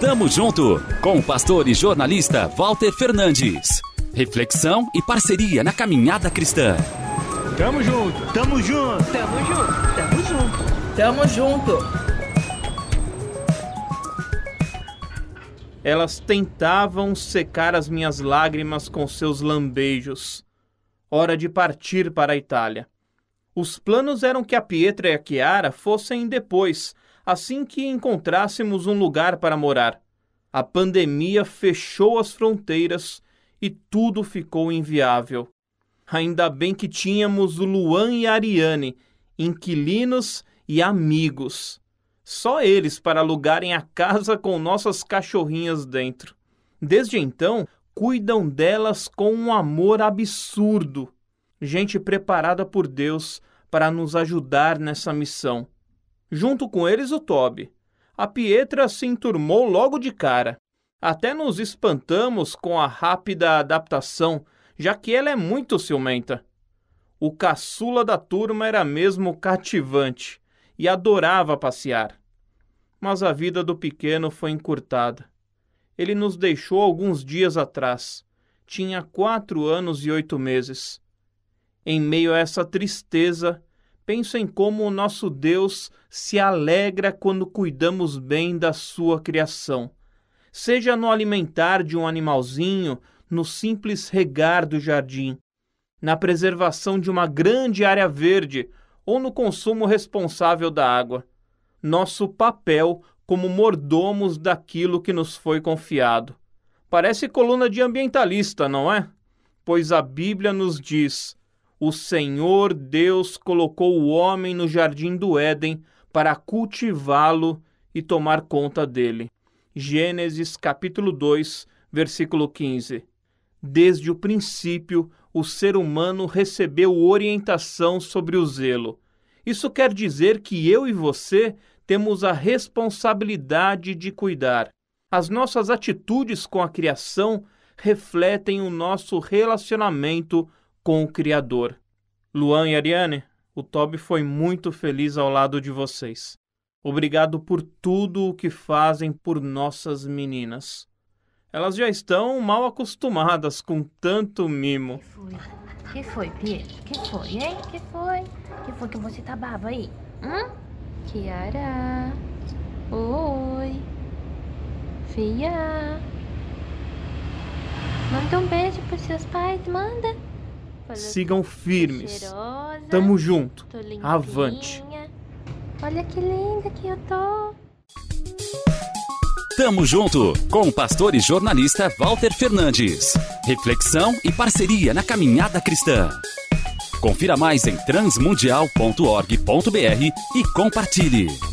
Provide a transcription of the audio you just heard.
Tamo junto com o pastor e jornalista Walter Fernandes. Reflexão e parceria na caminhada cristã. Tamo junto, tamo junto, tamo junto, tamo junto, tamo junto. Elas tentavam secar as minhas lágrimas com seus lambejos. Hora de partir para a Itália. Os planos eram que a Pietra e a Chiara fossem depois, assim que encontrássemos um lugar para morar. A pandemia fechou as fronteiras e tudo ficou inviável. Ainda bem que tínhamos o Luan e a Ariane, inquilinos e amigos. Só eles para alugarem a casa com nossas cachorrinhas dentro. Desde então, cuidam delas com um amor absurdo. Gente preparada por Deus para nos ajudar nessa missão. Junto com eles, o Toby. A Pietra se enturmou logo de cara. Até nos espantamos com a rápida adaptação, já que ela é muito ciumenta. O caçula da turma era mesmo cativante e adorava passear. Mas a vida do pequeno foi encurtada. Ele nos deixou alguns dias atrás. Tinha quatro anos e oito meses. Em meio a essa tristeza, penso em como o nosso Deus se alegra quando cuidamos bem da sua criação, seja no alimentar de um animalzinho, no simples regar do jardim, na preservação de uma grande área verde ou no consumo responsável da água. Nosso papel como mordomos daquilo que nos foi confiado. Parece coluna de ambientalista, não é? Pois a Bíblia nos diz o Senhor Deus colocou o homem no jardim do Éden para cultivá-lo e tomar conta dele. Gênesis capítulo 2, versículo 15. Desde o princípio, o ser humano recebeu orientação sobre o zelo. Isso quer dizer que eu e você temos a responsabilidade de cuidar. As nossas atitudes com a criação refletem o nosso relacionamento com o Criador. Luan e Ariane, o Toby foi muito feliz ao lado de vocês. Obrigado por tudo o que fazem por nossas meninas. Elas já estão mal acostumadas com tanto mimo. Que foi? Que foi, Pietro? Que foi, hein? Que foi? Que foi que você tá brava aí? Hum? Kiara. Oi. Fia. Manda um beijo pros seus pais, manda. Sigam firmes. Tamo junto. Avante. Olha que linda que eu tô. Tamo junto com o pastor e jornalista Walter Fernandes. Reflexão e parceria na caminhada cristã. Confira mais em transmundial.org.br e compartilhe.